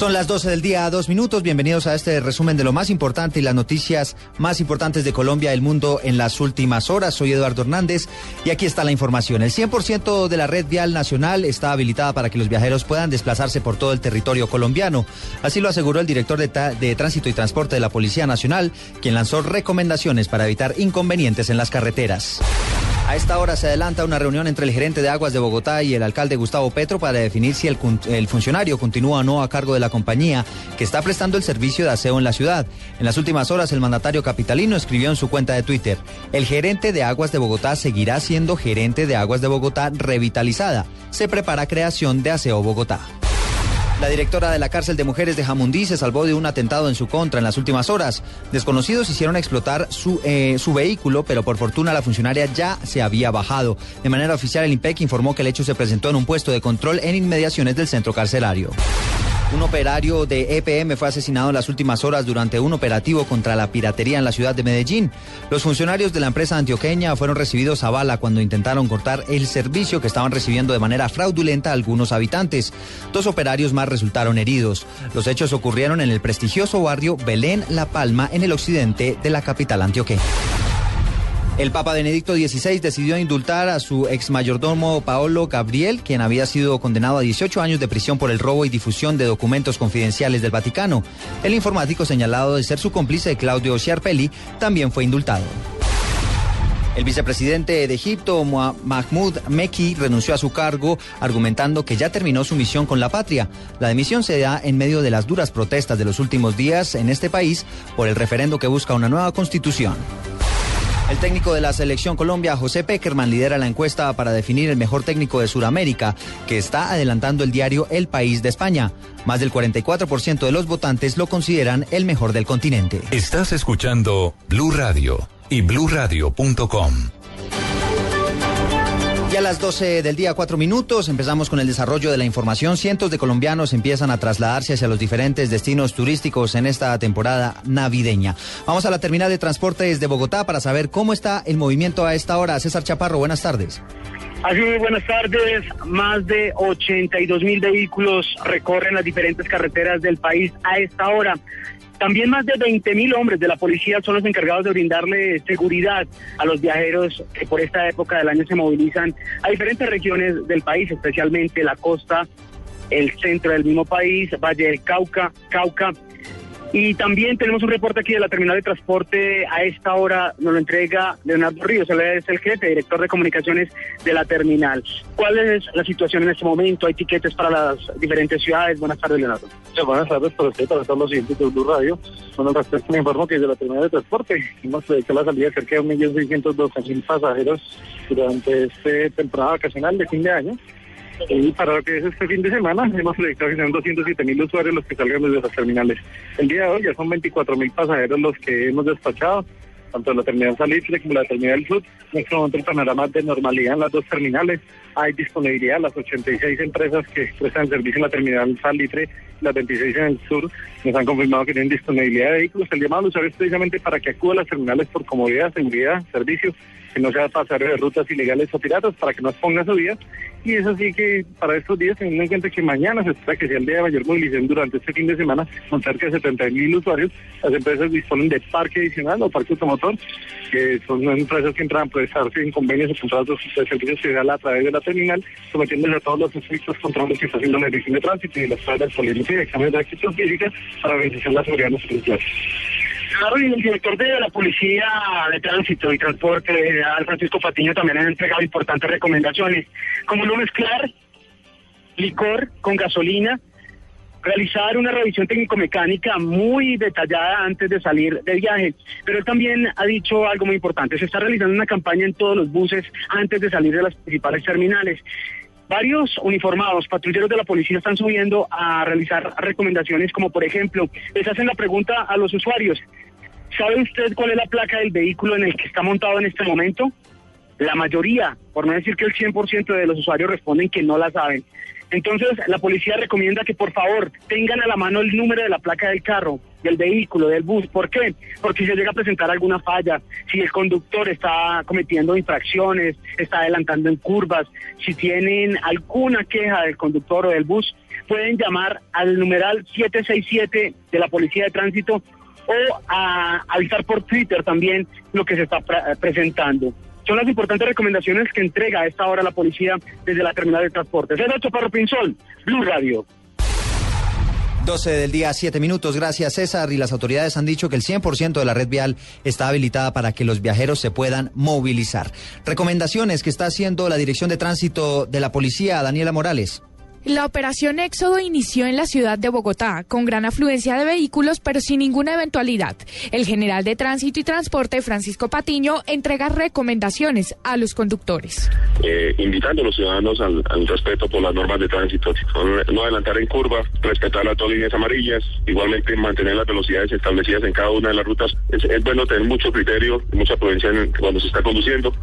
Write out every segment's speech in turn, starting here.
Son las 12 del día, dos minutos. Bienvenidos a este resumen de lo más importante y las noticias más importantes de Colombia y el mundo en las últimas horas. Soy Eduardo Hernández y aquí está la información. El 100% de la red vial nacional está habilitada para que los viajeros puedan desplazarse por todo el territorio colombiano. Así lo aseguró el director de, de Tránsito y Transporte de la Policía Nacional, quien lanzó recomendaciones para evitar inconvenientes en las carreteras. A esta hora se adelanta una reunión entre el gerente de aguas de Bogotá y el alcalde Gustavo Petro para definir si el, funcionario continúa o no a cargo de la compañía que está prestando el servicio de aseo en la ciudad. En las últimas horas el mandatario capitalino escribió en su cuenta de Twitter, el gerente de aguas de Bogotá seguirá siendo gerente de aguas de Bogotá revitalizada. Se prepara creación de aseo Bogotá. La directora de la cárcel de mujeres de Jamundí se salvó de un atentado en su contra en las últimas horas. Desconocidos hicieron explotar su, eh, vehículo, pero por fortuna la funcionaria ya se había bajado. De manera oficial, el IMPEC informó que el hecho se presentó en un puesto de control en inmediaciones del centro carcelario. Un operario de EPM fue asesinado en las últimas horas durante un operativo contra la piratería en la ciudad de Medellín. Los funcionarios de la empresa antioqueña fueron recibidos a bala cuando intentaron cortar el servicio que estaban recibiendo de manera fraudulenta a algunos habitantes. Dos operarios más resultaron heridos. Los hechos ocurrieron en el prestigioso barrio Belén La Palma, en el occidente de la capital antioqueña. El Papa Benedicto XVI decidió indultar a su ex mayordomo Paolo Gabriel, quien había sido condenado a 18 años de prisión por el robo y difusión de documentos confidenciales del Vaticano. El informático señalado de ser su cómplice Claudio Sciarpelli también fue indultado. El vicepresidente de Egipto, Mahmoud Meki, renunció a su cargo argumentando que ya terminó su misión con la patria. La dimisión se da en medio de las duras protestas de los últimos días en este país por el referendo que busca una nueva constitución. El técnico de la selección Colombia, José Peckerman, lidera la encuesta para definir el mejor técnico de Sudamérica, que está adelantando el diario El País de España. Más del 44% de los votantes lo consideran el mejor del continente. Estás escuchando Blue Radio y bluradio.com. Y a las 12 del día, cuatro minutos, empezamos con el desarrollo de la información. Cientos de colombianos empiezan a trasladarse hacia los diferentes destinos turísticos en esta temporada navideña. Vamos a la terminal de transportes de Bogotá para saber cómo está el movimiento a esta hora. César Chaparro, buenas tardes. Así buenas tardes. Más de 82 mil vehículos recorren las diferentes carreteras del país a esta hora. También más de 20 mil hombres de la policía son los encargados de brindarle seguridad a los viajeros que por esta época del año se movilizan a diferentes regiones del país, especialmente la costa, el centro del mismo país, Valle del Cauca, Cauca y también tenemos un reporte aquí de la terminal de transporte. A esta hora nos lo entrega Leonardo Ríos, él es el jefe, director de comunicaciones de la terminal. ¿Cuál es la situación en este momento? ¿Hay tiquetes para las diferentes ciudades? Buenas tardes, Leonardo. buenas tardes para usted, para todos los siguientes de Blue Radio. Bueno, respecto me informo que desde la terminal de transporte hemos hecho la salida de cerca de 1.612.000 pasajeros durante esta temporada vacacional de fin de año. Para lo que es este fin de semana, hemos proyectado que sean 207 mil usuarios los que salgan desde las terminales. El día de hoy ya son 24 mil pasajeros los que hemos despachado, tanto la terminal Salitre como la terminal Sur. En este momento el panorama de normalidad en las dos terminales. Hay disponibilidad, las 86 empresas que prestan servicio en la terminal Salitre, las 26 en el sur, nos han confirmado que tienen disponibilidad de vehículos. El llamado al usuario es precisamente para que acuda a las terminales por comodidad, seguridad, servicio, que no sea pasar de rutas ilegales o piratas, para que no exponga su vida y es así que para estos días, teniendo en cuenta que mañana se espera que sea el día de mayor movilización durante este fin de semana, con cerca de 70 mil usuarios, las empresas disponen de parque adicional o parque automotor, que son empresas que entran a prestarse en convenios o contratos de servicios federal a través de la terminal, sometiéndose a todos los estrictos controles que está haciendo la Dirección de Tránsito y las pruebas políticas y exámenes de acción física para garantizar la seguridad de los usuarios. Claro, y el director de la Policía de Tránsito y Transporte, Al Francisco Patiño, también ha entregado importantes recomendaciones, como no mezclar licor con gasolina realizar una revisión técnico-mecánica muy detallada antes de salir de viaje. Pero él también ha dicho algo muy importante, se está realizando una campaña en todos los buses antes de salir de las principales terminales. Varios uniformados, patrulleros de la policía están subiendo a realizar recomendaciones como por ejemplo, les hacen la pregunta a los usuarios, ¿sabe usted cuál es la placa del vehículo en el que está montado en este momento? La mayoría, por no decir que el 100% de los usuarios responden que no la saben. Entonces, la policía recomienda que por favor tengan a la mano el número de la placa del carro, del vehículo, del bus. ¿Por qué? Porque si se llega a presentar alguna falla, si el conductor está cometiendo infracciones, está adelantando en curvas, si tienen alguna queja del conductor o del bus, pueden llamar al numeral 767 de la Policía de Tránsito o a avisar por Twitter también lo que se está pre- presentando. Son las importantes recomendaciones que entrega a esta hora la policía desde la terminal de transportes. Es Nacho Pinzol, Blue Radio. 12 del día, 7 minutos. Gracias, César. Y las autoridades han dicho que el 100% de la red vial está habilitada para que los viajeros se puedan movilizar. Recomendaciones que está haciendo la Dirección de Tránsito de la Policía, Daniela Morales. La operación Éxodo inició en la ciudad de Bogotá, con gran afluencia de vehículos, pero sin ninguna eventualidad. El general de Tránsito y Transporte, Francisco Patiño, entrega recomendaciones a los conductores. eh, invitando a los ciudadanos al, respeto por las normas de tránsito, no, no adelantar en curva, respetar las dos líneas amarillas, igualmente mantener las velocidades establecidas en cada una de las rutas. Es, es bueno tener mucho criterio, mucha prudencia en- cuando se está conduciendo.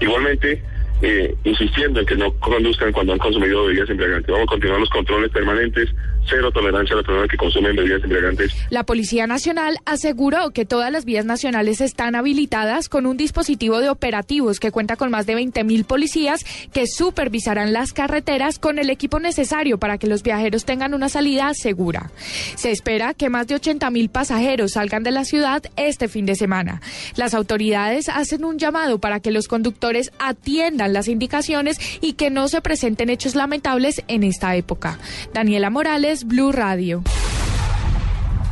Igualmente, eh, insistiendo en que no conduzcan cuando han consumido bebidas embriagantes. Vamos a continuar los controles permanentes, cero tolerancia a las personas que consumen bebidas embriagantes. La Policía Nacional aseguró que todas las vías nacionales están habilitadas con un dispositivo de operativos que cuenta con más de 20 mil policías que supervisarán las carreteras con el equipo necesario para que los viajeros tengan una salida segura. Se espera que más de 80 mil pasajeros salgan de la ciudad este fin de semana. Las autoridades hacen un llamado para que los conductores atiendan las indicaciones y que no se presenten hechos lamentables en esta época. Daniela Morales, Blue Radio.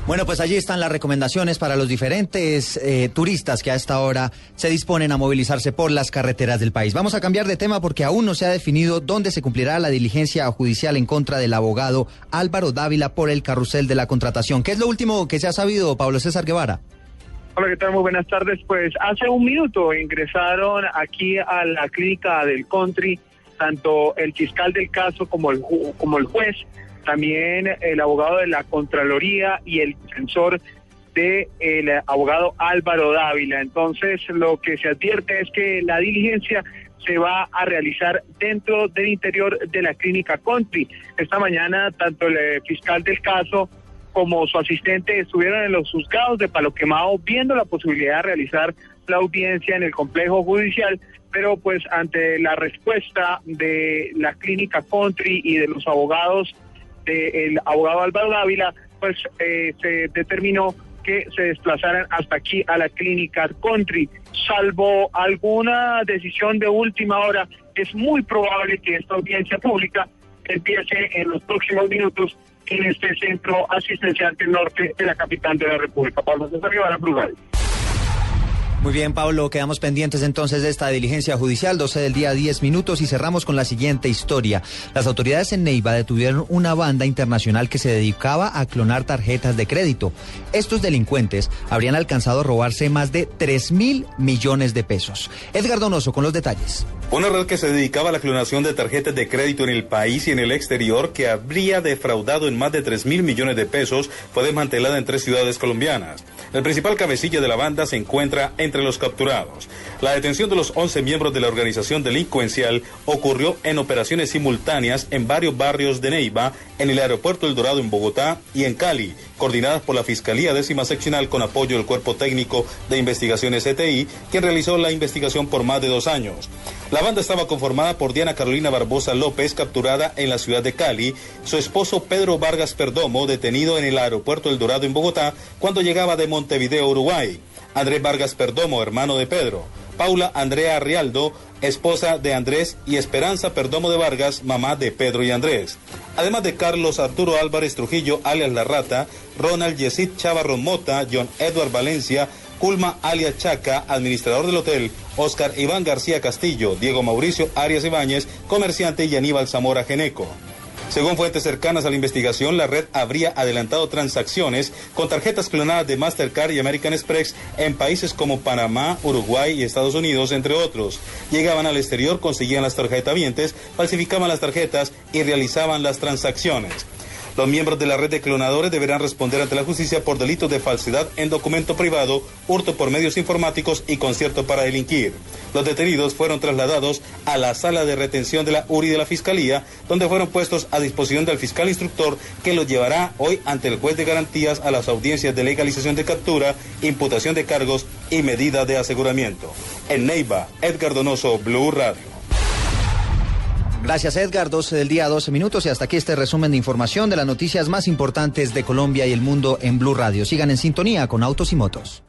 Bueno, pues allí están las recomendaciones para los diferentes eh, turistas que a esta hora se disponen a movilizarse por las carreteras del país. Vamos a cambiar de tema porque aún no se ha definido dónde se cumplirá la diligencia judicial en contra del abogado Álvaro Dávila por el carrusel de la contratación. ¿Qué es lo último que se ha sabido, Pablo César Guevara? Hola, ¿qué tal? Muy buenas tardes. Pues hace un minuto ingresaron aquí a la clínica del country tanto el fiscal del caso como el, ju- como el juez, también el abogado de la Contraloría y el defensor del abogado Álvaro Dávila. Entonces, lo que se advierte es que la diligencia se va a realizar dentro del interior de la clínica country. Esta mañana, tanto el eh, fiscal del caso como su asistente estuvieron en los juzgados de Palo Quemado viendo la posibilidad de realizar la audiencia en el complejo judicial, pero pues ante la respuesta de la clínica country y de los abogados del abogado Álvaro Dávila, pues eh, se determinó que se desplazaran hasta aquí a la clínica country, salvo alguna decisión de última hora, es muy probable que esta audiencia pública empiece en los próximos minutos en este centro asistencial del norte de la capital de la República. Pablo César Blue Radio. Muy bien, Pablo, quedamos pendientes entonces de esta diligencia judicial, 12 del día, 10 minutos, y cerramos con la siguiente historia. Las autoridades en Neiva detuvieron una banda internacional que se dedicaba a clonar tarjetas de crédito. Estos delincuentes habrían alcanzado a robarse más de 3 mil millones de pesos. Edgar Donoso con los detalles. Una red que se dedicaba a la clonación de tarjetas de crédito en el país y en el exterior, que habría defraudado en más de 3 mil millones de pesos, fue desmantelada en tres ciudades colombianas. El principal cabecilla de la banda se encuentra entre los capturados. La detención de los 11 miembros de la organización delincuencial ocurrió en operaciones simultáneas en varios barrios de Neiva, en el aeropuerto El Dorado en Bogotá y en Cali, coordinadas por la Fiscalía Décima Seccional con apoyo del Cuerpo Técnico de Investigaciones CTI, quien realizó la investigación por más de dos años. La banda estaba conformada por Diana Carolina Barbosa López, capturada en la ciudad de Cali, su esposo Pedro Vargas Perdomo, detenido en el aeropuerto El Dorado en Bogotá, cuando llegaba de Montevideo, Uruguay. Andrés Vargas Perdomo, hermano de Pedro. Paula Andrea Rialdo, esposa de Andrés, y Esperanza Perdomo de Vargas, mamá de Pedro y Andrés. Además de Carlos Arturo Álvarez Trujillo, alias La Rata, Ronald Yesid Chavarro Mota, John Edward Valencia, Culma alias Chaca, administrador del hotel, Oscar Iván García Castillo, Diego Mauricio Arias Ibáñez, comerciante y Aníbal Zamora Geneco. Según fuentes cercanas a la investigación, la red habría adelantado transacciones con tarjetas clonadas de Mastercard y American Express en países como Panamá, Uruguay y Estados Unidos, entre otros. Llegaban al exterior, conseguían las tarjetavientes, falsificaban las tarjetas y realizaban las transacciones. Los miembros de la red de clonadores deberán responder ante la justicia por delitos de falsedad en documento privado, hurto por medios informáticos y concierto para delinquir. Los detenidos fueron trasladados a la sala de retención de la URI de la Fiscalía, donde fueron puestos a disposición del fiscal instructor que los llevará hoy ante el juez de garantías a las audiencias de legalización de captura, imputación de cargos y medida de aseguramiento. En Neiva, Edgar Donoso, Blue Radio. Gracias Edgar, 12 del día, 12 minutos y hasta aquí este resumen de información de las noticias más importantes de Colombia y el mundo en Blue Radio. Sigan en sintonía con Autos y Motos.